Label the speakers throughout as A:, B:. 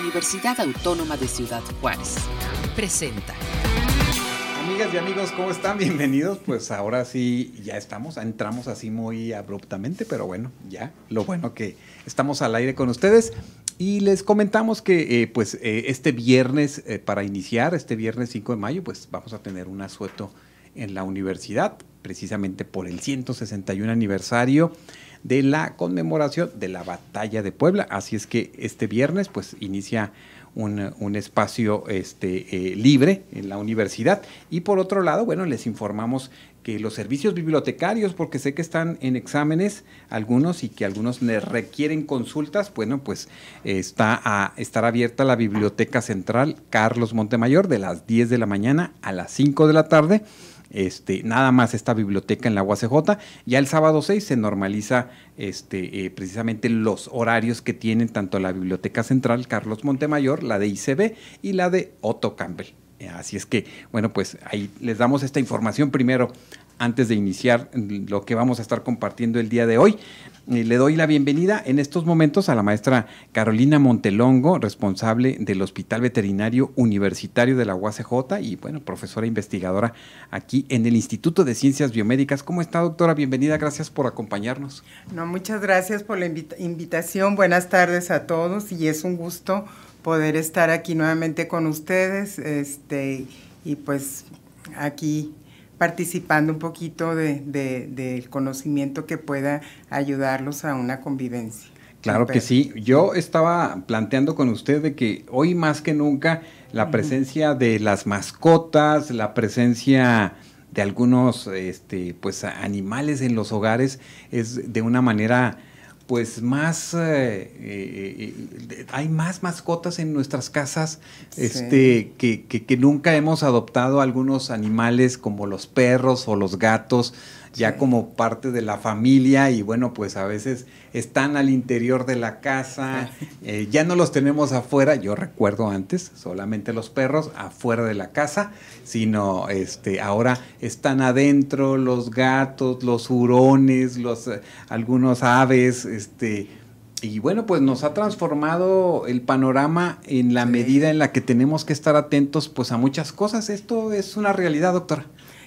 A: Universidad Autónoma de Ciudad Juárez. Presenta.
B: Amigas y amigos, ¿cómo están? Bienvenidos. Pues ahora sí, ya estamos, entramos así muy abruptamente, pero bueno, ya, lo bueno que estamos al aire con ustedes. Y les comentamos que eh, pues eh, este viernes, eh, para iniciar, este viernes 5 de mayo, pues vamos a tener un asueto en la universidad, precisamente por el 161 aniversario de la conmemoración de la batalla de Puebla. Así es que este viernes pues inicia un, espacio este, eh, libre en la universidad. Y por otro lado, bueno, les informamos que los servicios bibliotecarios, porque sé que están en exámenes algunos y que algunos les requieren consultas, bueno, pues está a estar abierta la Biblioteca Central Carlos Montemayor de las 10 de la mañana a las 5 de la tarde este, nada más esta biblioteca en la UACJ. Ya el sábado 6 se normaliza este, eh, precisamente los horarios que tienen tanto la Biblioteca Central Carlos Montemayor, la de ICB y la de Otto Campbell. Así es que, bueno, pues ahí les damos esta información primero antes de iniciar lo que vamos a estar compartiendo el día de hoy. le doy la bienvenida en estos momentos a la maestra Carolina Montelongo, responsable del Hospital Veterinario Universitario de la UACJ y, bueno, profesora investigadora aquí en el Instituto de Ciencias Biomédicas. ¿Cómo está, doctora? Bienvenida, gracias por acompañarnos.
C: No, muchas gracias por la invitación. Buenas tardes a todos y es un gusto poder estar aquí nuevamente con ustedes este, y pues aquí participando un poquito del de, conocimiento que pueda ayudarlos a una convivencia.
B: Claro que sí. Yo estaba planteando con usted de que hoy más que nunca la presencia de las mascotas, la presencia de algunos este, pues, animales en los hogares es de una manera pues más eh, eh, eh, hay más mascotas en nuestras casas este que, que, nunca hemos adoptado algunos animales como los perros o los gatos ya como parte de la familia y bueno, pues a veces están al interior de la casa, eh, ya no los tenemos afuera, yo recuerdo antes, solamente los perros afuera de la casa, sino este, ahora están adentro los gatos, los hurones, los, eh, algunos aves, este, y bueno, pues nos ha transformado el panorama en la medida en la que tenemos que estar atentos pues a muchas cosas. Esto es una realidad, doctora.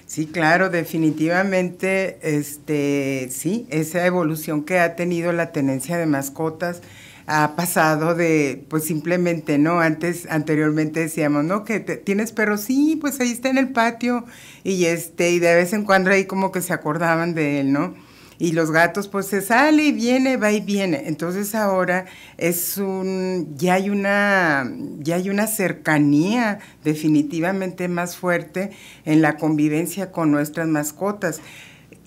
C: Sí, claro, definitivamente, este, sí, esa evolución que ha tenido la tenencia de mascotas ha pasado de, pues simplemente, ¿no? Antes, anteriormente decíamos, ¿no? Que tienes perro, sí, pues ahí está en el patio y este, y de vez en cuando ahí como que se acordaban de él, ¿no? Y los gatos pues se sale y viene, va y viene. Entonces ahora es un, ya hay una, ya hay una cercanía definitivamente más fuerte en la convivencia con nuestras mascotas.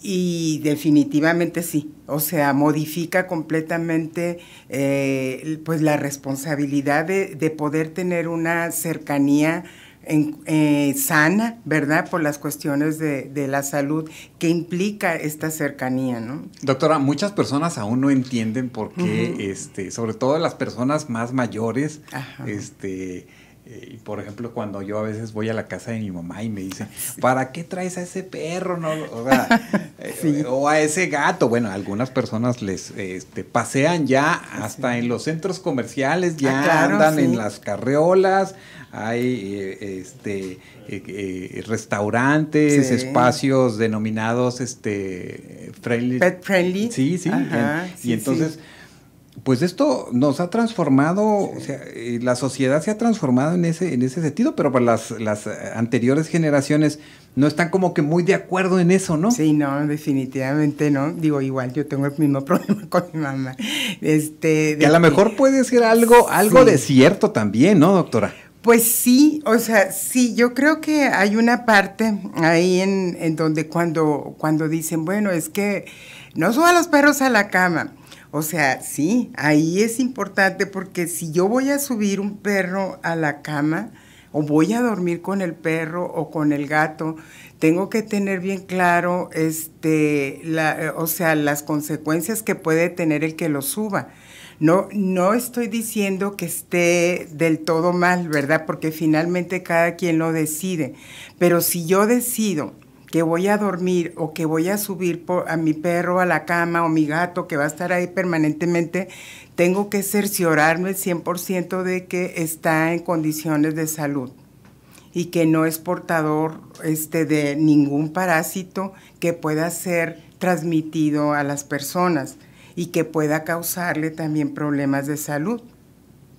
C: Y definitivamente sí, o sea, modifica completamente eh, pues la responsabilidad de, de poder tener una cercanía eh, sana, ¿verdad? Por las cuestiones de, la salud que implica esta cercanía, ¿no?
B: Doctora, muchas personas aún no entienden por qué, este, sobre todo las personas más mayores, este eh, por ejemplo, cuando yo a veces voy a la casa de mi mamá y me dice, ¿para qué traes a ese perro? No? O, eh, a ese gato. Bueno, algunas personas les este, pasean ya hasta en los centros comerciales, ya ah, andan en las carreolas, hay eh, este, eh, eh, restaurantes, espacios denominados este,
C: friendly. Pet friendly.
B: Sí, sí. y entonces, pues esto nos ha transformado, o sea, la sociedad se ha transformado en ese, en ese sentido, pero para las, las anteriores generaciones no están como que muy de acuerdo en eso, ¿no?
C: Sí, no, definitivamente no. Digo, igual yo tengo el mismo problema con mi mamá. Este,
B: que a lo mejor puede ser algo, algo de cierto también, ¿no, doctora?
C: Pues sí, o sea, sí, yo creo que hay una parte ahí en, donde cuando, cuando dicen, bueno, es que no suban los perros a la cama. O sea, sí, ahí es importante porque si yo voy a subir un perro a la cama o voy a dormir con el perro o con el gato, tengo que tener bien claro, este, la, o sea, las consecuencias que puede tener el que lo suba. No, no estoy diciendo que esté del todo mal, ¿verdad? Porque finalmente cada quien lo decide. Pero si yo decido que voy a dormir o que voy a subir a mi perro a la cama o mi gato que va a estar ahí permanentemente, tengo que cerciorarme 100% de que está en condiciones de salud y que no es portador este, de ningún parásito que pueda ser transmitido a las personas y que pueda causarle también problemas de salud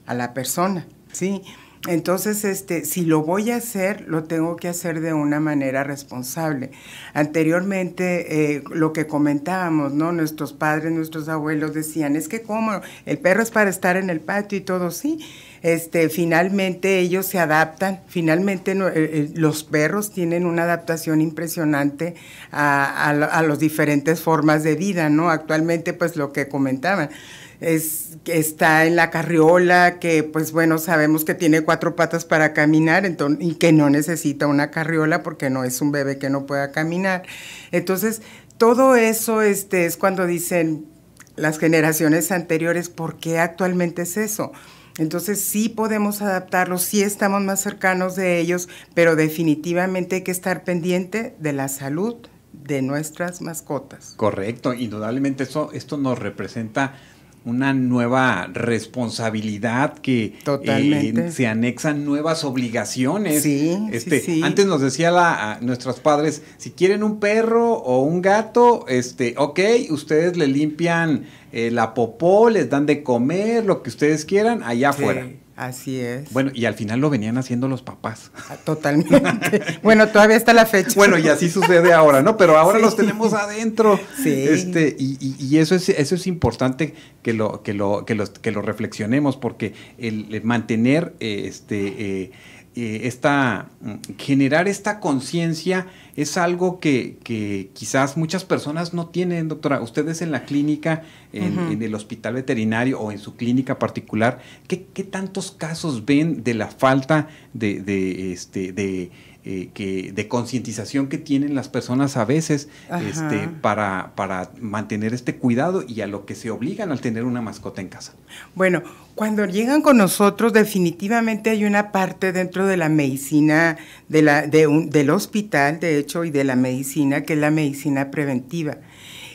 C: a la persona, ¿sí? Entonces, este, si lo voy a hacer, lo tengo que hacer de una manera responsable. Anteriormente, eh, lo que comentábamos, ¿no? Nuestros padres, nuestros abuelos decían, es que como el perro es para estar en el patio y todo, sí. Este, finalmente ellos se adaptan, finalmente eh, eh, los perros tienen una adaptación impresionante a, a las diferentes formas de vida, ¿no? Actualmente, pues lo que comentaban, es, está en la carriola, que pues bueno, sabemos que tiene cuatro patas para caminar entonces, y que no necesita una carriola porque no es un bebé que no pueda caminar. Entonces, todo eso este, es cuando dicen las generaciones anteriores, ¿por qué actualmente es eso? Entonces sí podemos adaptarlos, sí estamos más cercanos de ellos, pero definitivamente hay que estar pendiente de la salud de nuestras mascotas.
B: Correcto, indudablemente eso, esto nos representa una nueva responsabilidad que eh, se anexan nuevas obligaciones.
C: Sí,
B: este,
C: sí,
B: Antes nos decía la, a nuestros padres, si quieren un perro o un gato, este, ok, ustedes le limpian eh, la popó, les dan de comer, lo que ustedes quieran, allá afuera.
C: Así es.
B: Bueno, y al final lo venían haciendo los papás.
C: Ah, totalmente. bueno, todavía está la fecha.
B: Bueno, y así sucede ahora, ¿no? Pero ahora los tenemos adentro. Sí. Este, y, eso es, eso es importante que lo, que lo, que que lo reflexionemos, porque el, mantener eh, este eh, eh, esta, mm, generar esta conciencia es algo que, quizás muchas personas no tienen, doctora. Ustedes en la clínica, en, el hospital veterinario o en su clínica particular, ¿qué, tantos casos ven de la falta de, de, este, de eh, que, de concientización que tienen las personas a veces este, para, para mantener este cuidado y a lo que se obligan al tener una mascota en casa.
C: Bueno, cuando llegan con nosotros definitivamente hay una parte dentro de la medicina de la, de un, del hospital, de hecho, y de la medicina, que es la medicina preventiva.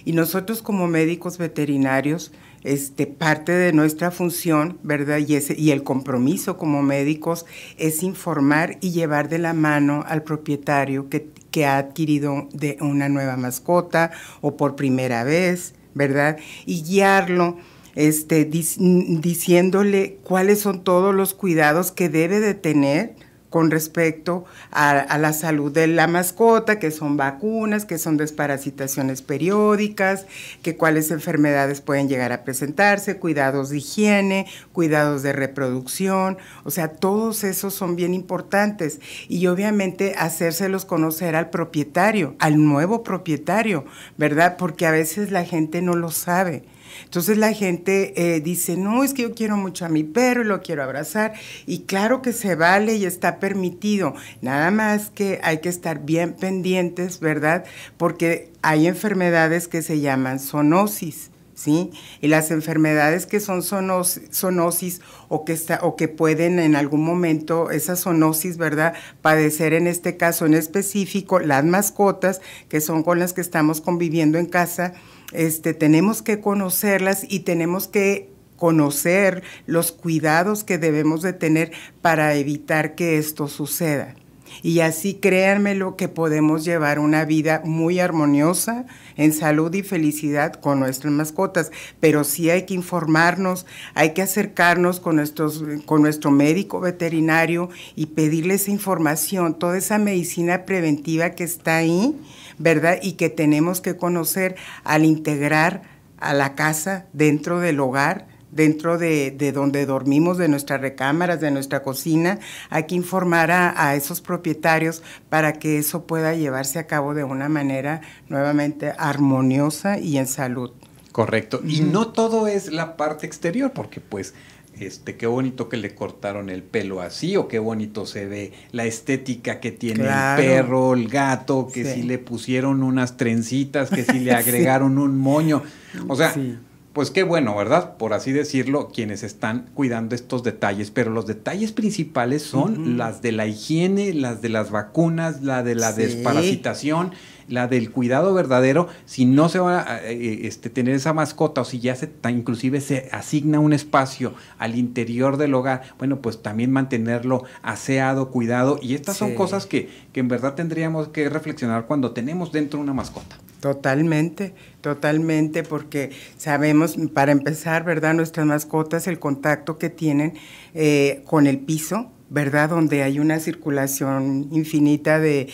C: Y nosotros como médicos veterinarios, este, parte de nuestra función, ¿verdad? Y, ese, y el compromiso como médicos es informar y llevar de la mano al propietario que, ha adquirido de una nueva mascota o por primera vez, ¿verdad? Y guiarlo. Este, diciéndole cuáles son todos los cuidados que debe de tener, con respecto a, la salud de la mascota, que son vacunas, que son desparasitaciones periódicas, que cuáles enfermedades pueden llegar a presentarse, cuidados de higiene, cuidados de reproducción, o sea, todos esos son bien importantes y obviamente hacérselos conocer al propietario, al nuevo propietario, ¿verdad? Porque a veces la gente no lo sabe. Entonces la gente eh, dice, no, es que yo quiero mucho a mi perro y lo quiero abrazar. Y claro que se vale y está permitido. Nada más que hay que estar bien pendientes, ¿verdad? Porque hay enfermedades que se llaman zoonosis. ¿Sí? Y las enfermedades que son zoonosis o que, está, o que pueden en algún momento, esa zoonosis, ¿verdad? Padecer en este caso en específico las mascotas, que son con las que estamos conviviendo en casa, este, tenemos que conocerlas y tenemos que conocer los cuidados que debemos de tener para evitar que esto suceda. Y así créanme lo que podemos llevar una vida muy armoniosa en salud y felicidad con nuestras mascotas, pero sí hay que informarnos, hay que acercarnos con, con nuestro médico veterinario y pedirles información, toda esa medicina preventiva que está ahí ¿verdad? Y que tenemos que conocer al integrar a la casa dentro del hogar, dentro de, donde dormimos, de nuestras recámaras, de nuestra cocina. Hay que informar a, esos propietarios para que eso pueda llevarse a cabo de una manera nuevamente armoniosa y en salud.
B: Correcto. Y no todo es la parte exterior, porque pues este, qué bonito que le cortaron el pelo así, o qué bonito se ve la estética que tiene el perro, el gato, que si le pusieron unas trencitas, que si le agregaron un moño. O sea, pues qué bueno, ¿verdad? Por así decirlo, quienes están cuidando estos detalles, pero los detalles principales son las de la higiene, las de las vacunas, la de la desparasitación la del cuidado verdadero, si no se va a eh, este, tener esa mascota o si ya se, inclusive se asigna un espacio al interior del hogar, bueno, pues también mantenerlo aseado, cuidado. Y estas son cosas que, que en verdad tendríamos que reflexionar cuando tenemos dentro una mascota.
C: Totalmente, totalmente, porque sabemos, para empezar, ¿verdad? Nuestras mascotas, el contacto que tienen eh, con el piso, ¿verdad? Donde hay una circulación infinita de,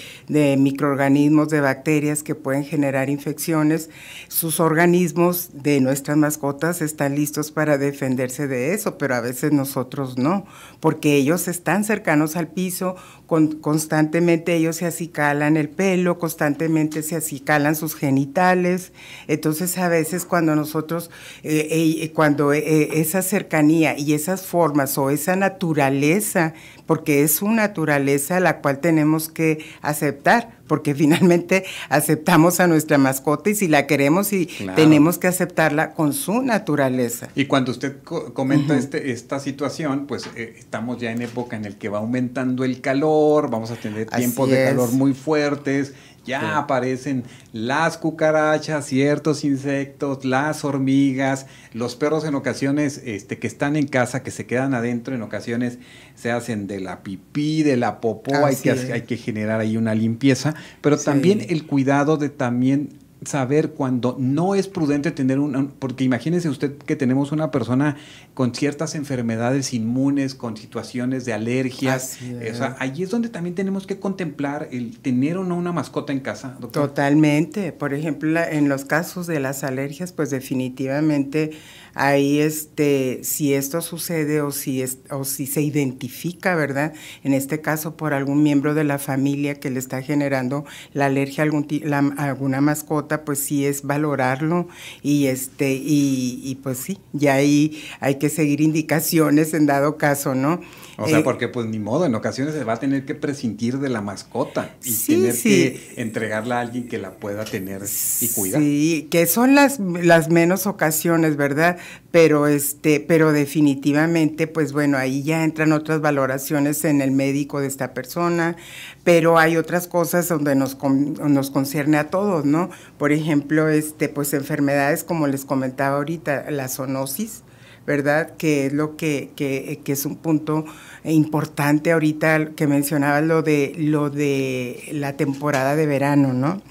C: microorganismos, de bacterias que pueden generar infecciones. Sus organismos de nuestras mascotas están listos para defenderse de eso, pero a veces nosotros no, porque ellos están cercanos al piso, constantemente ellos se acicalan el pelo, constantemente se acicalan sus genitales. Entonces a veces cuando nosotros, eh, eh, cuando eh, esa cercanía y esas formas o esa naturaleza porque es su naturaleza la cual tenemos que aceptar, porque finalmente aceptamos a nuestra mascota y si la queremos y tenemos que aceptarla con su naturaleza.
B: Y cuando usted comenta este, esta situación, pues eh, estamos ya en época en el que va aumentando el calor, vamos a tener tiempos de calor muy fuertes ya aparecen las cucarachas, ciertos insectos, las hormigas, los perros en ocasiones este, que están en casa, que se quedan adentro, en ocasiones se hacen de la pipí, de la popó, hay que, hay que generar ahí una limpieza, pero también el cuidado de también saber cuando no es prudente tener un, porque imagínese usted que tenemos una persona con ciertas enfermedades inmunes, con situaciones de alergias, o sea, ahí es donde también tenemos que contemplar el tener o no una mascota en casa.
C: Totalmente, por ejemplo, en los casos de las alergias, pues definitivamente ahí este, si esto sucede o si, es, o si se identifica, ¿verdad? En este caso por algún miembro de la familia que le está generando la alergia a, algún, alguna mascota, pues sí es valorarlo y, este, y, y pues sí, ya ahí hay que seguir indicaciones en dado caso, ¿no?
B: O sea, eh, porque pues ni modo, en ocasiones se va a tener que prescindir de la mascota y tener que entregarla a alguien que la pueda tener y cuidar.
C: Sí, que son las, las menos ocasiones, ¿verdad? Pero este, pero definitivamente, pues bueno, ahí ya entran otras valoraciones en el médico de esta persona, pero hay otras cosas donde nos, nos concierne a todos, ¿no? Por ejemplo, este, pues enfermedades como les comentaba ahorita, la zoonosis, ¿verdad? Que es lo que, que, que, es un punto importante ahorita que mencionaba lo de lo de la temporada de verano, ¿no?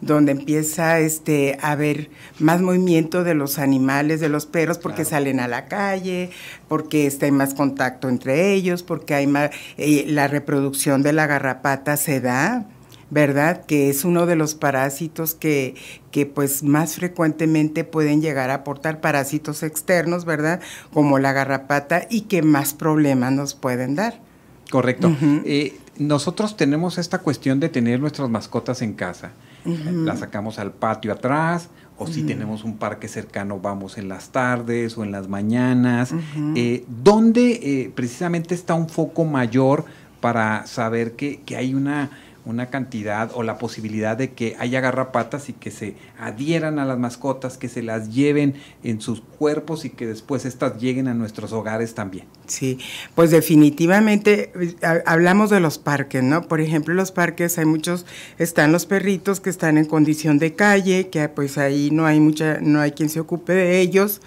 C: Donde empieza este a haber más movimiento de los animales, de los perros, porque salen a la calle, porque está hay más contacto entre ellos, porque hay más eh, la reproducción de la garrapata se da ¿verdad? Que es uno de los parásitos que, que pues más frecuentemente pueden llegar a aportar parásitos externos, ¿verdad? Como la garrapata y que más problemas nos pueden dar.
B: Correcto. Eh, nosotros tenemos esta cuestión de tener nuestras mascotas en casa. Las sacamos al patio atrás, o si tenemos un parque cercano, vamos en las tardes o en las mañanas. Eh, ¿Dónde eh, precisamente está un foco mayor para saber que, que hay una una cantidad o la posibilidad de que haya garrapatas y que se adhieran a las mascotas, que se las lleven en sus cuerpos y que después estas lleguen a nuestros hogares también.
C: Sí, pues definitivamente hablamos de los parques, ¿no? Por ejemplo, los parques hay muchos, están los perritos que están en condición de calle, que pues ahí no hay mucha, no hay quien se ocupe de ellos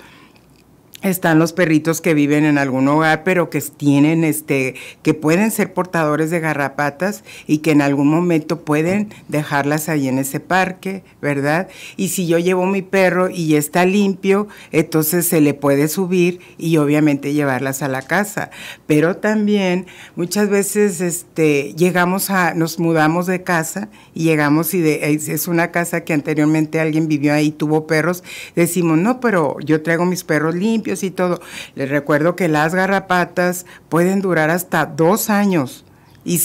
C: están los perritos que viven en algún hogar, pero que tienen este, que pueden ser portadores de garrapatas y que en algún momento pueden dejarlas ahí en ese parque, ¿verdad? Y si yo llevo mi perro y está limpio, entonces se le puede subir y obviamente llevarlas a la casa. Pero también muchas veces este, llegamos a, nos mudamos de casa y llegamos y de, es una casa que anteriormente alguien vivió ahí, tuvo perros, decimos, no, pero yo traigo mis perros limpios y todo. Les recuerdo que las garrapatas pueden durar hasta dos años y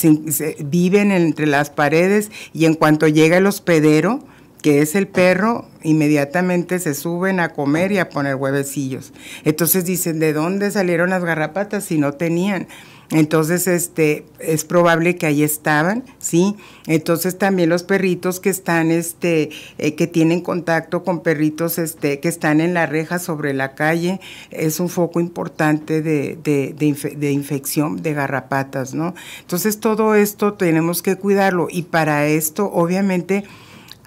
C: viven entre las paredes y en cuanto llega el hospedero, que es el perro, inmediatamente se suben a comer y a poner huevecillos. Entonces dicen, ¿de dónde salieron las garrapatas si no tenían? Entonces, este, es probable que ahí estaban, ¿sí? Entonces también los perritos que están, este, eh, que tienen contacto con perritos, este, que están en la reja sobre la calle, es un foco importante de, de, de, infección de garrapatas, ¿no? Entonces todo esto tenemos que cuidarlo y para esto, obviamente,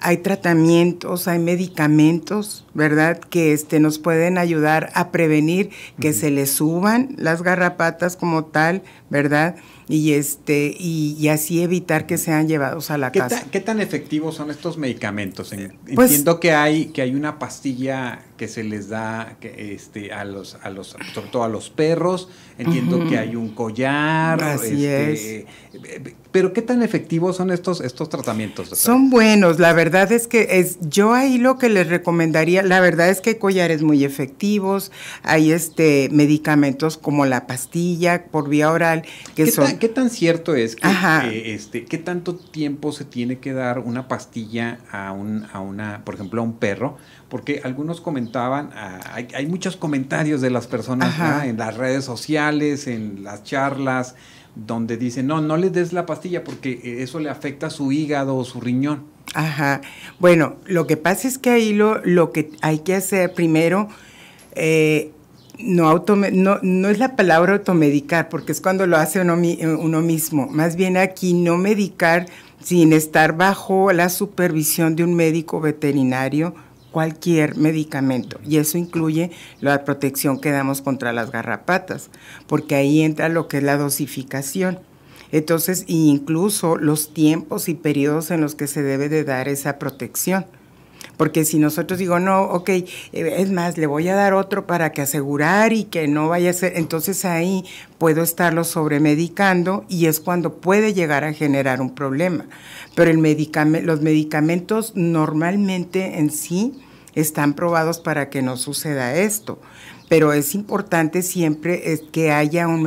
C: hay tratamientos, hay medicamentos, ¿verdad? Que este, nos pueden ayudar a prevenir que se les suban las garrapatas como tal, ¿verdad? Y este y, así evitar que sean llevados a la casa.
B: ¿Qué tan efectivos son estos medicamentos? Pues entiendo que hay que hay una pastilla que se les da que, este a los a los sobre todo a los perros. Entiendo que hay un collar.
C: Así este, es.
B: Pero qué tan efectivos son estos estos tratamientos.
C: Son buenos. La verdad es que es yo ahí lo que les recomendaría. La verdad es que hay collares muy efectivos. Hay este medicamentos como la pastilla por vía oral que son
B: ¿Qué tan cierto es que, este, qué tanto tiempo se tiene que dar una pastilla a, un, a una, por ejemplo, a un perro? Porque algunos comentaban, ah, hay, muchos comentarios de las personas en las redes sociales, en las charlas, donde dicen, no, no le des la pastilla porque eso le afecta a su hígado o su riñón.
C: Ajá. Bueno, lo que pasa es que ahí lo, lo que hay que hacer primero, eh, no, no, no, es la palabra automedicar, porque es cuando lo hace uno, uno, mismo. Más bien aquí no medicar sin estar bajo la supervisión de un médico veterinario cualquier medicamento. Y eso incluye la protección que damos contra las garrapatas, porque ahí entra lo que es la dosificación. Entonces, incluso los tiempos y periodos en los que se debe de dar esa protección. Porque si nosotros digo, no, ok, eh, es más, le voy a dar otro para que asegurar y que no vaya a ser, entonces ahí puedo estarlo sobremedicando y es cuando puede llegar a generar un problema. Pero el los medicamentos normalmente en sí están probados para que no suceda esto pero es importante siempre que haya un,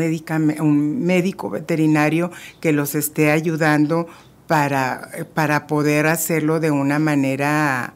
C: un médico veterinario que los esté ayudando para, para poder hacerlo de una manera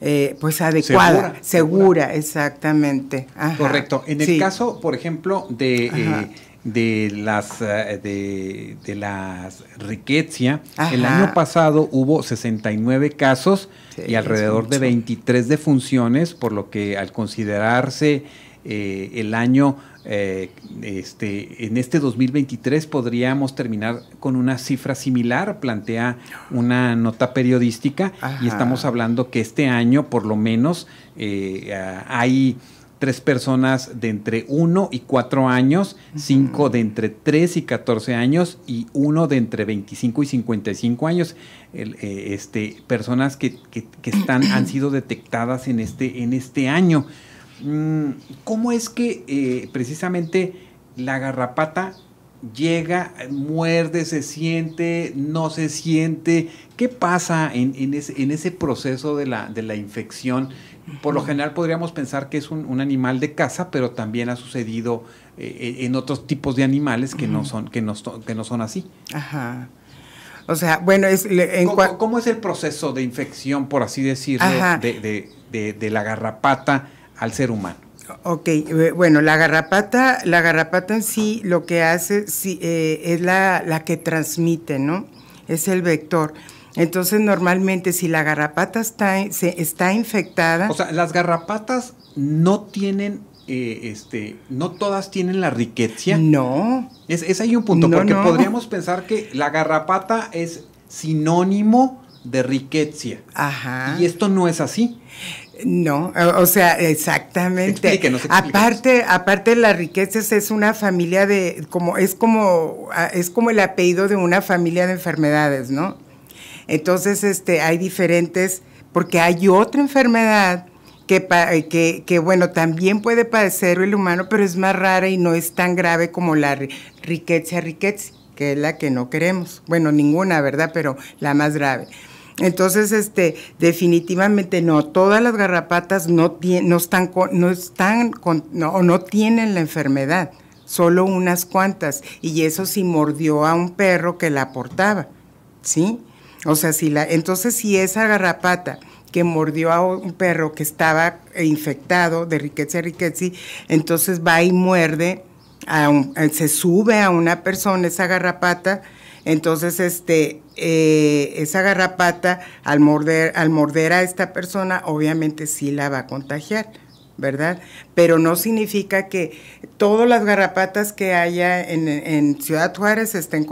C: eh, pues adecuada, segura, exactamente.
B: Correcto. En el caso, por ejemplo, de, eh, de las eh, de, de las riquezia, el año pasado hubo 69 casos y alrededor de 23 defunciones, por lo que al considerarse el año eh, este, en este 2023 podríamos terminar con una cifra similar, plantea una nota periodística, y estamos hablando que este año por lo menos eh, hay tres personas de entre 1 y 4 años, cinco de entre 3 y 14 años y uno de entre 25 y 55 años. Eh, este, personas que, que, están, han sido detectadas en este, en este año. Mm, ¿Cómo es que eh, precisamente la garrapata llega, muerde, se siente, no se siente? ¿Qué pasa en, ese, proceso de la, de la, infección? Por lo general podríamos pensar que es un, animal de caza, pero también ha sucedido eh, en otros tipos de animales que, no son, que, no, que no son así.
C: Ajá. O sea, bueno, es...
B: ¿Cómo, es el proceso de infección, por así decirlo, de, de la garrapata? Al ser humano.
C: Ok, eh, bueno, la garrapata, la garrapata en sí lo que hace sí, eh, es la, la, que transmite, ¿no? Es el vector. Entonces, normalmente, si la garrapata está, se, está infectada.
B: O sea, las garrapatas no tienen, eh, este, no todas tienen la riqueza.
C: No.
B: Es, es ahí un punto, porque podríamos pensar que la garrapata es sinónimo de riqueza.
C: Ajá.
B: Y esto no es así.
C: No, o sea, exactamente. aparte, aparte la riqueza es una familia de, como es como es como el apellido de una familia de enfermedades, ¿no? Entonces, este, hay diferentes, porque hay otra enfermedad que, que, que, bueno, también puede padecer el humano, pero es más rara y no es tan grave como la riqueza riqueza, que es la que no queremos. Bueno, ninguna, ¿verdad? Pero la más grave. Entonces, este, definitivamente no, todas las garrapatas no, no están, no están no, no tienen la enfermedad, solo unas cuantas, y eso sí mordió a un perro que la portaba, ¿sí? O sea, si la, entonces si esa garrapata que mordió a un perro que estaba infectado de riqueza riqueza, entonces va y muerde, a se sube a una persona esa garrapata, entonces, este, eh, esa garrapata, al morder, al morder a esta persona, obviamente sí la va a contagiar. ¿verdad? Pero no significa que todas las garrapatas que haya en, Ciudad Juárez estén,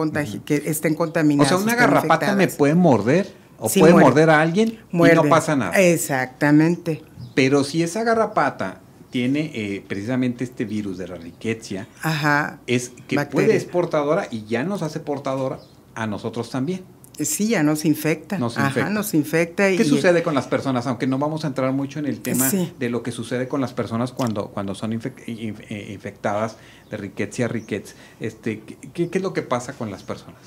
C: que estén contaminadas.
B: O sea, una garrapata me puede morder O puede morder a alguien y no pasa nada.
C: Exactamente.
B: Pero si esa garrapata tiene eh, precisamente este virus de la riqueza, es que puede es portadora y ya nos hace portadora a nosotros también.
C: Sí, ya nos infecta. Nos infecta. nos infecta.
B: ¿Qué sucede con las personas? Aunque no vamos a entrar mucho en el tema de lo que sucede con las personas cuando, cuando son eh, infectadas de riqueza a riqueza. Este, ¿qué, es lo que pasa con las personas?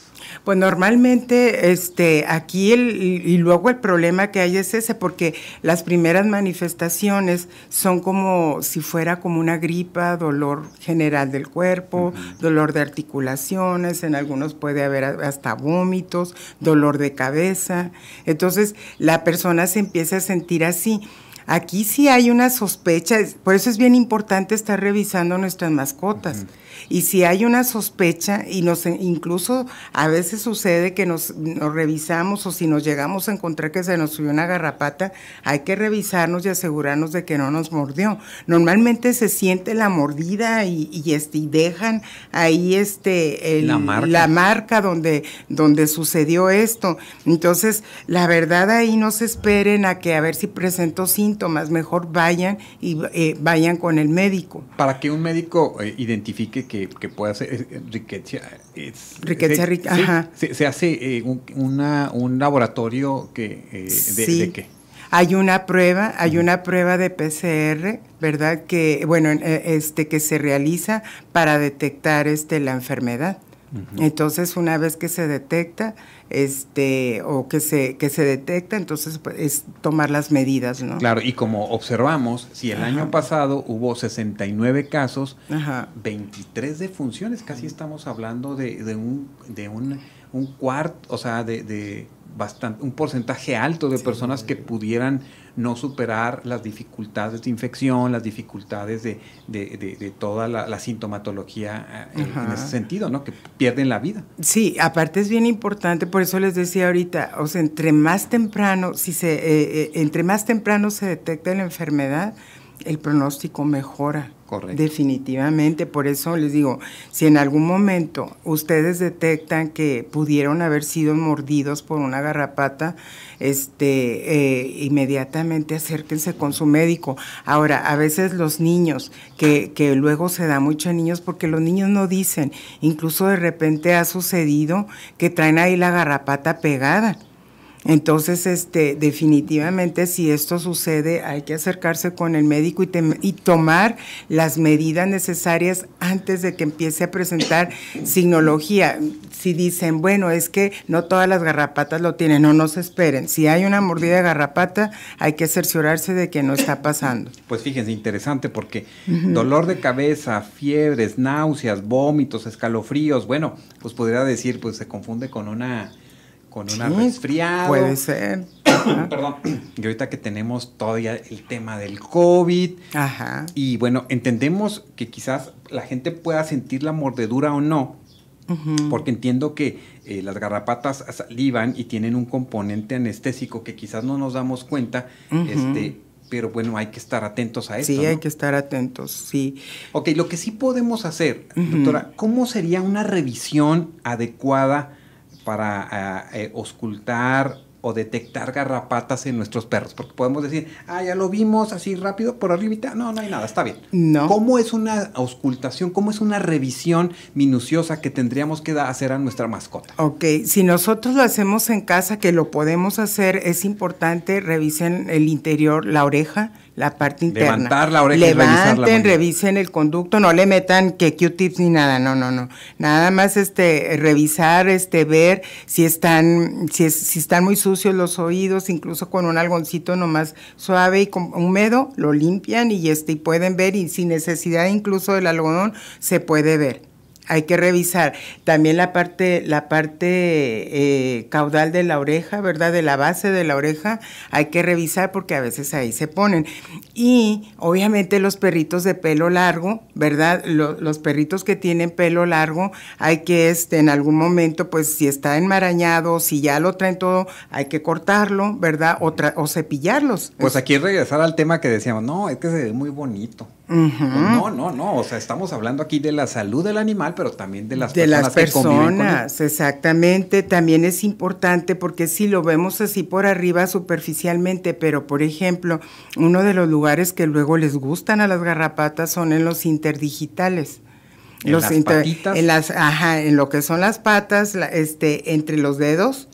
C: Pues normalmente este, aquí el, y luego el problema que hay es ese, porque las primeras manifestaciones son como si fuera como una gripa, dolor general del cuerpo, dolor de articulaciones, en algunos puede haber hasta vómitos, dolor de cabeza. Entonces la persona se empieza a sentir así. Aquí sí hay una sospecha, por eso es bien importante estar revisando nuestras mascotas. Y si hay una sospecha, y nos incluso a veces sucede que nos, revisamos o si nos llegamos a encontrar que se nos subió una garrapata, hay que revisarnos y asegurarnos de que no nos mordió. Normalmente se siente la mordida y, y, este, dejan ahí este
B: la, marca.
C: la, marca. donde, donde sucedió esto. Entonces, la verdad ahí no se esperen a que a ver si presentó síntomas, mejor vayan y eh, vayan con el médico.
B: Para que un médico eh, identifique que, que pueda ser riqueza.
C: riqueza,
B: rica, Se, hace eh, un, una, un laboratorio que, eh, de, qué?
C: Hay una prueba, hay una prueba de PCR, ¿verdad? Que, bueno, eh, este, que se realiza para detectar este, la enfermedad. Entonces, una vez que se detecta, este, o que se, que se detecta, entonces pues, es tomar las medidas, ¿no?
B: Claro, y como observamos, si el año pasado hubo 69 casos, 23 defunciones, casi estamos hablando de, de un, de un, un cuarto, o sea, de, de bastante, un porcentaje alto de personas que pudieran no superar las dificultades de infección, las dificultades de, de, toda la, sintomatología eh, en, ese sentido, ¿no? Que pierden la vida.
C: Sí, aparte es bien importante, por eso les decía ahorita, o sea, entre más temprano, si se, eh, eh, entre más temprano se detecta la enfermedad, el pronóstico mejora.
B: Correcto.
C: Definitivamente, por eso les digo, si en algún momento ustedes detectan que pudieron haber sido mordidos por una garrapata, este, eh, inmediatamente acérquense con su médico. Ahora, a veces los niños, que, que luego se da mucho en niños porque los niños no dicen, incluso de repente ha sucedido que traen ahí la garrapata pegada entonces, este, definitivamente, si esto sucede, hay que acercarse con el médico y, y, tomar las medidas necesarias antes de que empiece a presentar signología. Si dicen, bueno, es que no todas las garrapatas lo tienen, no, no se esperen. Si hay una mordida de garrapata, hay que cerciorarse de que no está pasando.
B: Pues fíjense, interesante porque dolor de cabeza, fiebres, náuseas, vómitos, escalofríos, bueno, pues podría decir, pues se confunde con una con una resfriado.
C: Puede ser.
B: Perdón. Y ahorita que tenemos todavía el tema del COVID.
C: Ajá.
B: Y bueno, entendemos que quizás la gente pueda sentir la mordedura o no. Porque entiendo que eh, las garrapatas salivan y tienen un componente anestésico que quizás no nos damos cuenta, este, pero bueno, hay que estar atentos a esto.
C: Sí, hay que estar atentos, sí.
B: Ok, lo que sí podemos hacer, doctora, ¿cómo sería una revisión adecuada para eh, auscultar o detectar garrapatas en nuestros perros, porque podemos decir, ah, ya lo vimos así rápido por arribita, no, no hay nada, está bien.
C: No.
B: ¿Cómo es una auscultación, cómo es una revisión minuciosa que tendríamos que hacer a nuestra mascota?
C: Ok, si nosotros lo hacemos en casa, que lo podemos hacer, es importante revisen el interior, la oreja, la parte interna.
B: Levantar la oreja
C: Levanten, revisen el conducto, no le metan que Q-tips ni nada, no, no, no. Nada más este revisar, este ver si están si, si están muy sucios los oídos, incluso con un algoncito nomás suave y húmedo, lo limpian y este y pueden ver y sin necesidad incluso del algodón se puede ver hay que revisar también la parte, la parte eh, caudal de la oreja, ¿verdad? De la base de la oreja, hay que revisar porque a veces ahí se ponen. Y obviamente los perritos de pelo largo, ¿verdad? los perritos que tienen pelo largo, hay que este, en algún momento, pues si está enmarañado, si ya lo traen todo, hay que cortarlo, ¿verdad? O, o cepillarlos.
B: Pues aquí regresar al tema que decíamos, no, es que se ve muy bonito. No, no, no, o sea, estamos hablando aquí de la salud del animal, pero también de las
C: de
B: personas.
C: las personas, exactamente. También es importante porque si lo vemos así por arriba superficialmente, pero por ejemplo, uno de los lugares que luego les gustan a las garrapatas son en los interdigitales.
B: En
C: los
B: las
C: inter-
B: patitas.
C: en las, ajá, en lo que son las patas, la- este, entre los dedos.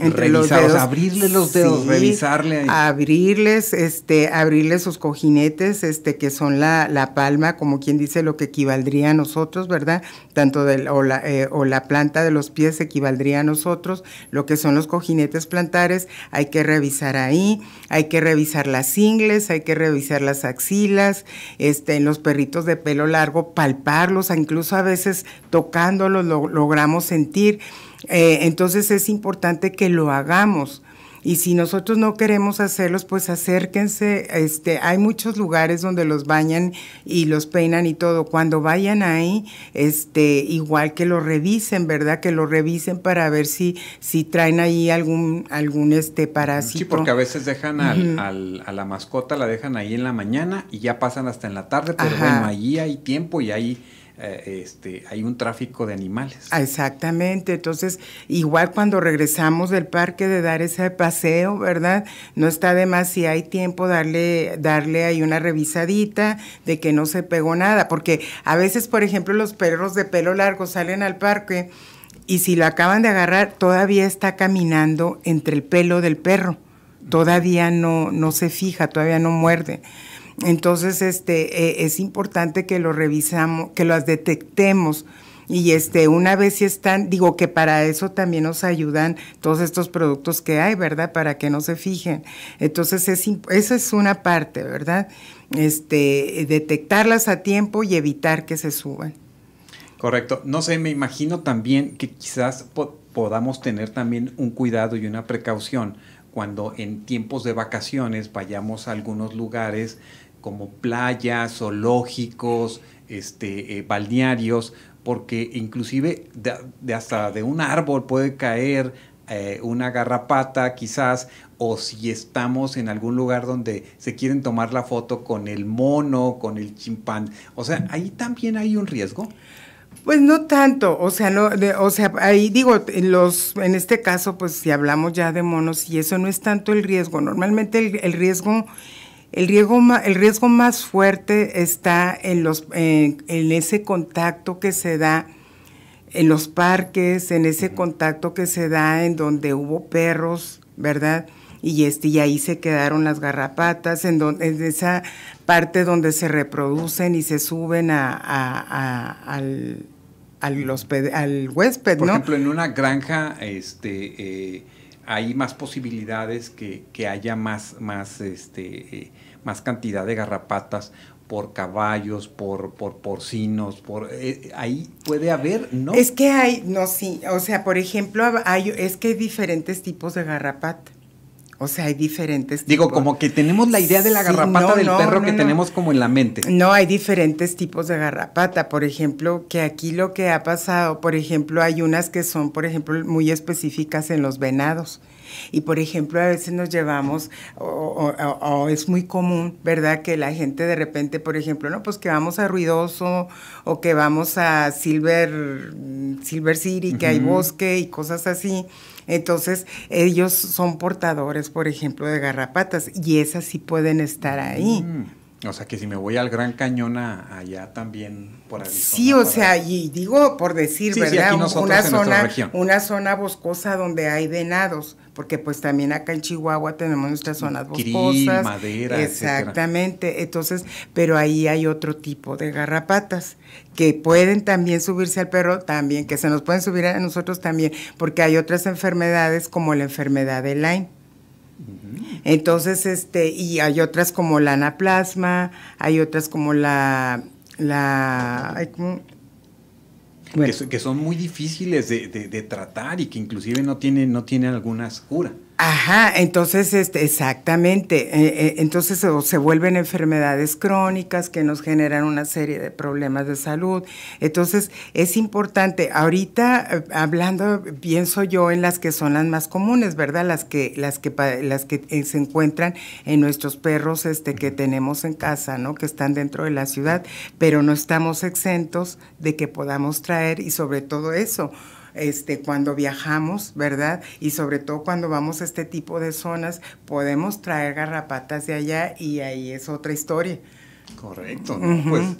C: Entre los
B: Revisar,
C: dedos.
B: abrirle los dedos, revisarle ahí.
C: Abrirles, este, abrirles sus cojinetes, este, que son la, la palma, como quien dice, lo que equivaldría a nosotros, ¿verdad? Tanto del, o, la, eh, o la planta de los pies equivaldría a nosotros, lo que son los cojinetes plantares, hay que revisar ahí, hay que revisar las ingles, hay que revisar las axilas, este, en los perritos de pelo largo, palparlos, incluso a veces tocándolos lo- logramos sentir. Eh, entonces es importante que lo hagamos. Y si nosotros no queremos hacerlos, pues acérquense. Este, hay muchos lugares donde los bañan y los peinan y todo. Cuando vayan ahí, este, igual que lo revisen, ¿verdad? Que lo revisen para ver si, si traen ahí algún, algún este parásito.
B: Sí, porque a veces dejan al, al- a la mascota, la dejan ahí en la mañana y ya pasan hasta en la tarde, pero
C: Ajá.
B: bueno, allí hay tiempo y hay, eh, este, hay un tráfico de animales.
C: Ah, Exactamente, entonces igual cuando regresamos del parque de dar ese paseo, ¿verdad? No está de más si hay tiempo darle, darle ahí una revisadita de que no se pegó nada, porque a veces, por ejemplo, los perros de pelo largo salen al parque y si lo acaban de agarrar, todavía está caminando entre el pelo del perro, todavía no, no se fija, todavía no muerde. Entonces, este, eh, es importante que lo revisamos, que las detectemos. Y este, una vez si están, digo que para eso también nos ayudan todos estos productos que hay, ¿verdad? Para que no se fijen. Entonces, es, esa es una parte, ¿verdad? Este, detectarlas a tiempo y evitar que se suban.
B: Correcto. No sé, me imagino también que quizás po- podamos tener también un cuidado y una precaución cuando en tiempos de vacaciones vayamos a algunos lugares como playas, zoológicos, este, eh, balnearios, porque inclusive de, hasta de un árbol puede caer eh, una garrapata quizás, o si estamos en algún lugar donde se quieren tomar la foto con el mono, con el chimpán, o sea, ahí también hay un riesgo.
C: Pues no tanto, o sea, no, de- o sea, ahí digo, en los, en este caso, pues si hablamos ya de monos y eso no es tanto el riesgo. Normalmente el riesgo, el riesgo, el riesgo más fuerte está en los, en, en ese contacto que se da en los parques, en ese contacto que se da en donde hubo perros, ¿verdad? Y este, y ahí se quedaron las garrapatas, en, donde, en esa parte donde se reproducen y se suben a, a- a- al, al, hosped- al huésped,
B: Por
C: ¿no?
B: ejemplo, en una granja este, eh, hay más posibilidades que, que haya más, más, este, eh, más cantidad de garrapatas por caballos, por, por porcinos, por eh, ahí puede haber, ¿no?
C: Es que hay, no, sí, o sea, por ejemplo, hay, es que hay diferentes tipos de garrapata. O sea, hay diferentes
B: Digo,
C: tipos.
B: como que tenemos la idea de la
C: Sí,
B: garrapata
C: no,
B: del
C: no,
B: perro
C: no,
B: que tenemos como en la mente.
C: No, hay diferentes tipos de garrapata. Por ejemplo, que aquí lo que ha pasado, por ejemplo, hay unas que son, por ejemplo, muy específicas en los venados. Y por ejemplo, a veces nos llevamos, o, o- o- o es muy común, ¿verdad? Que la gente de repente, por ejemplo, no, pues que vamos a Ruidoso o que vamos a Silver, Silver City, que hay bosque y cosas así. Entonces, ellos son portadores, por ejemplo, de garrapatas y esas sí pueden estar ahí.
B: Mm, O sea que si me voy al Gran Cañón a- allá también por Arizona.
C: Sí, o sea, y digo por decir,
B: Sí,
C: ¿verdad?
B: nosotros
C: una zona, una zona boscosa donde hay venados, porque pues también acá en Chihuahua tenemos nuestras zonas
B: Krill,
C: boscosas.
B: madera, etcétera.
C: Exactamente. Entonces, pero ahí hay otro tipo de garrapatas que pueden también subirse al perro, también, que se nos pueden subir a nosotros también, porque hay otras enfermedades como la enfermedad de Lyme. Entonces, este, y hay otras como la anaplasma, hay otras como la, la,
B: que son muy difíciles de, de- de tratar y que inclusive no tienen, no tienen algunas cura.
C: Ajá, entonces, este, exactamente. Eh, eh, entonces se, vuelven enfermedades crónicas que nos generan una serie de problemas de salud. Entonces, es importante. Ahorita, eh, hablando, pienso yo en las que son las más comunes, ¿verdad? Las que, las que, las que se encuentran en nuestros perros este, que tenemos en casa, ¿no? Que están dentro de la ciudad, pero no estamos exentos de que podamos traer y sobre todo eso este, cuando viajamos, ¿verdad? Y sobre todo cuando vamos a este tipo de zonas, podemos traer garrapatas de allá y ahí es otra historia.
B: Correcto, pues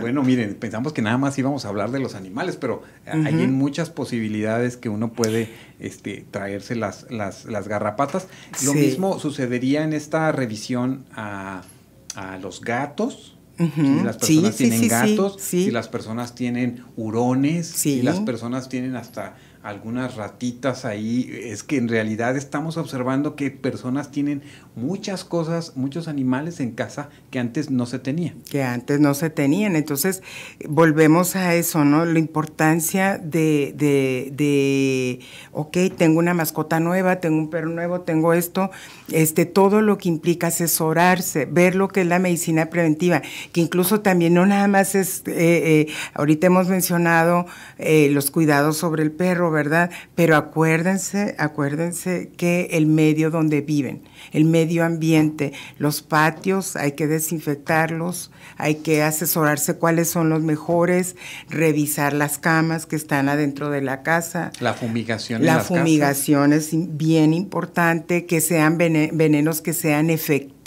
B: bueno, miren, pensamos que nada más íbamos a hablar de los animales, pero hay muchas posibilidades que uno puede este, traerse las, las, las garrapatas. Lo mismo sucedería en esta revisión a, a los gatos, si las personas tienen gatos, si las personas tienen hurones, si las personas tienen hasta algunas ratitas ahí, es que en realidad estamos observando que personas tienen muchas cosas, muchos animales en casa que antes no se tenían.
C: Que antes no se tenían. Entonces, volvemos a eso, ¿no? La importancia de, de, de, ok, tengo una mascota nueva, tengo un perro nuevo, tengo esto, este, todo lo que implica asesorarse, ver lo que es la medicina preventiva, que incluso también no nada más es, eh, eh, ahorita hemos mencionado eh, los cuidados sobre el perro, ¿verdad? Pero acuérdense, acuérdense que el medio donde viven, el medio ambiente, los patios, hay que desinfectarlos, hay que asesorarse cuáles son los mejores, revisar las camas que están adentro de la casa.
B: La fumigación.
C: La fumigación es bien importante, que sean venenos que sean efectivos,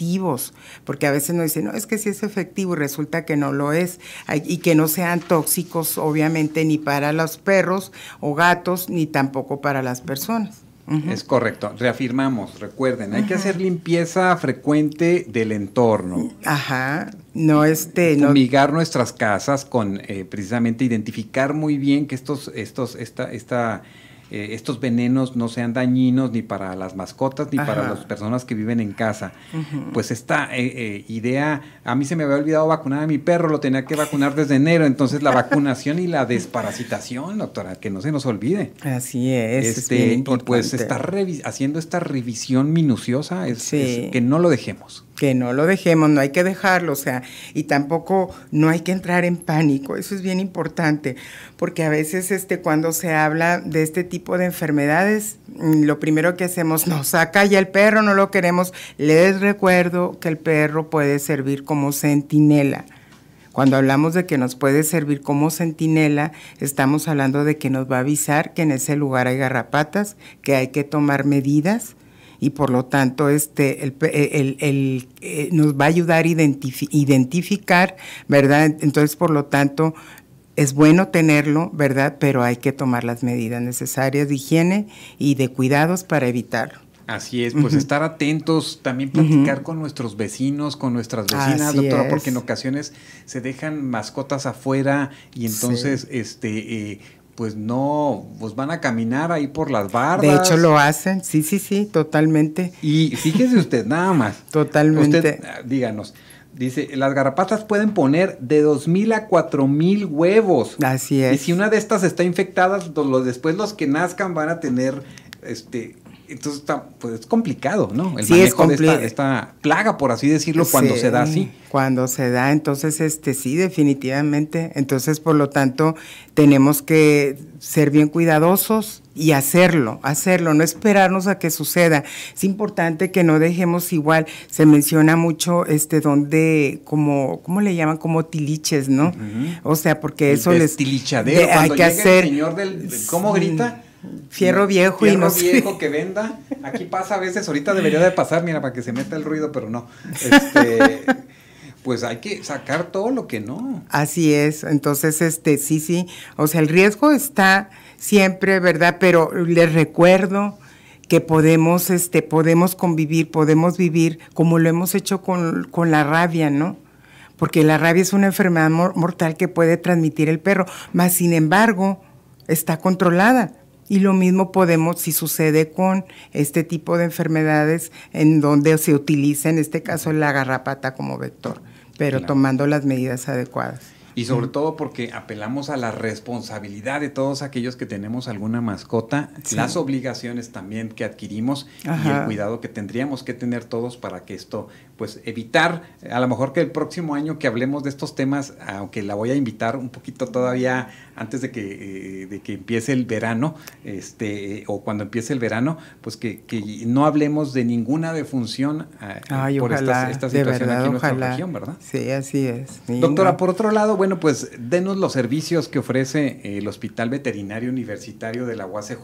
C: porque a veces nos dicen, no, es que sí es efectivo y resulta que no lo es, y que no sean tóxicos, obviamente, ni para los perros o gatos, ni tampoco para las personas.
B: Es correcto. Reafirmamos, recuerden, hay que hacer limpieza frecuente del entorno.
C: Ajá. No este.
B: Fumigar nuestras casas con eh, precisamente identificar muy bien que estos, estos, esta, esta eh, estos venenos no sean dañinos ni para las mascotas ni para las personas que viven en casa. Pues esta eh, eh, idea, a mí se me había olvidado vacunar a mi perro, lo tenía que vacunar desde enero, entonces la vacunación y la desparasitación, doctora, que no se nos olvide.
C: Así es.
B: Este, y pues estar haciendo esta revisión minuciosa es que no lo dejemos
C: que no lo dejemos, no hay que dejarlo, o sea, y tampoco no hay que entrar en pánico, eso es bien importante, porque a veces este cuando se habla de este tipo de enfermedades, mm, lo primero que hacemos, no, saca ya el perro, no lo queremos. Les recuerdo que el perro puede servir como centinela. Cuando hablamos de que nos puede servir como centinela, estamos hablando de que nos va a avisar que en ese lugar hay garrapatas, que hay que tomar medidas, y por lo tanto este, el, el, eh, nos va a ayudar a identificar, ¿verdad? Entonces, por lo tanto, es bueno tenerlo, ¿verdad? Pero hay que tomar las medidas necesarias de higiene y de cuidados para evitarlo.
B: Así es, pues estar atentos, también platicar con nuestros vecinos, con nuestras vecinas, doctora, porque en ocasiones se dejan mascotas afuera y entonces este eh, pues no, pues van a caminar ahí por las bardas.
C: De hecho lo hacen, sí, sí, sí, totalmente.
B: Y fíjese usted, nada más.
C: Totalmente.
B: Usted, ah, díganos, dice, las garrapatas pueden poner de dos mil a cuatro mil huevos.
C: Así es.
B: Y si una de estas está infectada, después los que nazcan van a tener, este, entonces está, pues es complicado, ¿no?
C: El manejo
B: es de esta, plaga, por así decirlo, cuando se da así.
C: Cuando se da, entonces, este, sí, definitivamente. Entonces, por lo tanto, tenemos que ser bien cuidadosos y hacerlo, hacerlo, no esperarnos a que suceda. Es importante que no dejemos igual, se menciona mucho este donde como ¿cómo le llaman? como tiliches, ¿no? O sea, porque eso les
B: tilichadero, hay que hacer el señor del, ¿cómo grita?
C: Fierro viejo y no
B: viejo que venda. Aquí pasa a veces, ahorita debería de pasar, mira, para que se meta el ruido, pero no. Este, pues hay que sacar todo lo que no.
C: Así es. Entonces, este, sí, sí. O sea, el riesgo está siempre, ¿verdad? Pero les recuerdo que podemos, este, podemos convivir, podemos vivir como lo hemos hecho con, con la rabia, ¿no? Porque la rabia es una enfermedad mortal que puede transmitir el perro, más sin embargo, está controlada y lo mismo podemos, si sucede con este tipo de enfermedades en donde se utiliza, en este caso, la garrapata como vector, pero tomando las medidas adecuadas.
B: Y sobre todo porque apelamos a la responsabilidad de todos aquellos que tenemos alguna mascota, las obligaciones también que adquirimos y el cuidado que tendríamos que tener todos para que esto, pues evitar, a lo mejor que el próximo año que hablemos de estos temas, aunque la voy a invitar un poquito todavía antes de que, eh, de que empiece el verano, este, o cuando empiece el verano, pues que, que no hablemos de ninguna defunción
C: eh, por esta, situación aquí en nuestra región, ¿verdad? Sí, así es.
B: Doctora, por otro lado, bueno, pues denos los servicios que ofrece eh, el Hospital Veterinario Universitario de la UACJ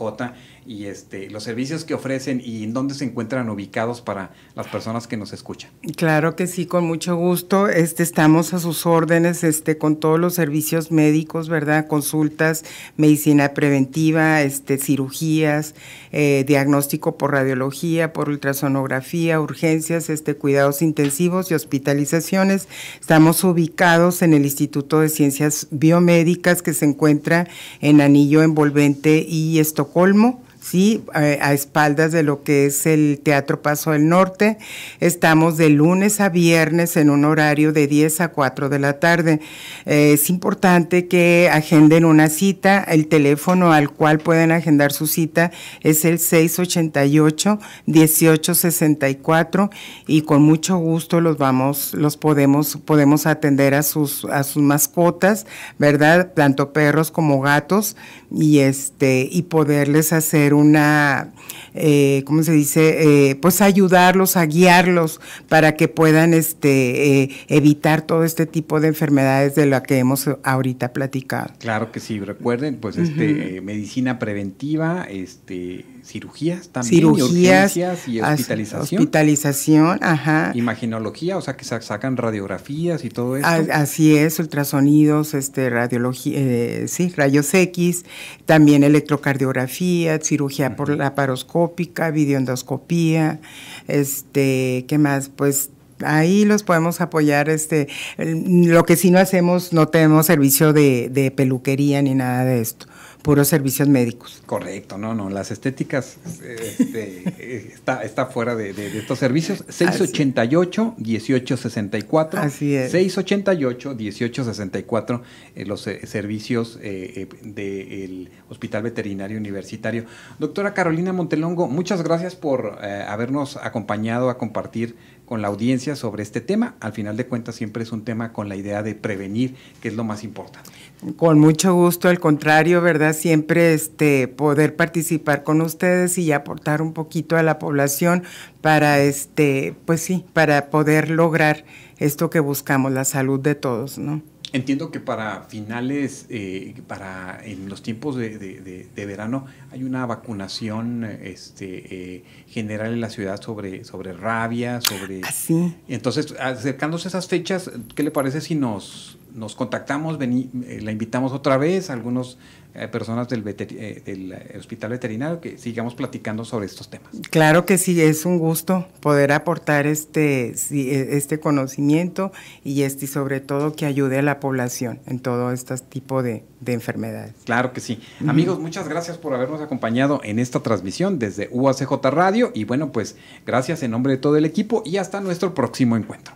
B: y este, los servicios que ofrecen y en dónde se encuentran ubicados para las personas que nos escuchan.
C: Claro que sí, con mucho gusto. Este, estamos a sus órdenes este, con todos los servicios médicos, ¿verdad? Consultas, medicina preventiva, este, cirugías, eh, diagnóstico por radiología, por ultrasonografía, urgencias, este, cuidados intensivos y hospitalizaciones. Estamos ubicados en el Instituto de Ciencias Biomédicas que se encuentra en Anillo Envolvente y Estocolmo. ¿Sí? A, espaldas de lo que es el Teatro Paso del Norte. Estamos de lunes a viernes en un horario de 10 a 4 de la tarde. Eh, es importante que agenden una cita. El teléfono al cual pueden agendar su cita es el 688-1864 y con mucho gusto los vamos, los podemos, podemos atender a sus, a sus mascotas, ¿verdad? Tanto perros como gatos y este, y poderles hacer una, eh, ¿cómo se dice? Eh, pues ayudarlos, a guiarlos para que puedan este, eh, evitar todo este tipo de enfermedades de la que hemos ahorita platicado.
B: Claro que sí, recuerden, pues este, medicina preventiva, este, cirugías también,
C: cirugías,
B: y, hospitalización.
C: Hospitalización, ajá.
B: Imaginología, o sea que sacan radiografías y todo eso.
C: Así es, ultrasonidos, este, radiología, sí, rayos X, también electrocardiografía, cirugía por laparoscópica, videoendoscopía, este, ¿qué más? Pues ahí los podemos apoyar. Este, lo que sí no hacemos, no tenemos servicio de, de peluquería ni nada de esto puros servicios médicos.
B: Correcto, no, no, las estéticas este, está, está fuera de, estos servicios. 688-1864.
C: Así es.
B: 688-1864, eh, los eh, servicios eh, del Hospital Veterinario Universitario. Doctora Carolina Montelongo, muchas gracias por habernos acompañado a compartir con la audiencia sobre este tema. Al final de cuentas siempre es un tema con la idea de prevenir, que es lo más importante.
C: Con mucho gusto, al contrario, ¿verdad? Siempre este poder participar con ustedes y aportar un poquito a la población para este, pues sí, para poder lograr esto que buscamos, la salud de todos, ¿no?
B: Entiendo que para finales, eh, para en los tiempos de, verano, hay una vacunación este, eh, general en la ciudad sobre, sobre rabia, sobre...
C: Así.
B: Ah, Entonces, acercándose a esas fechas, ¿qué le parece si nos, nos contactamos, eh, la invitamos otra vez, algunos eh, personas del, eh, del, hospital veterinario que sigamos platicando sobre estos temas.
C: Claro que sí, es un gusto poder aportar este, e, este conocimiento y este sobre todo que ayude a la población en todo este tipo de, enfermedades.
B: Claro que sí. Amigos, muchas gracias por habernos acompañado en esta transmisión desde UACJ Radio y bueno, pues gracias en nombre de todo el equipo y hasta nuestro próximo encuentro.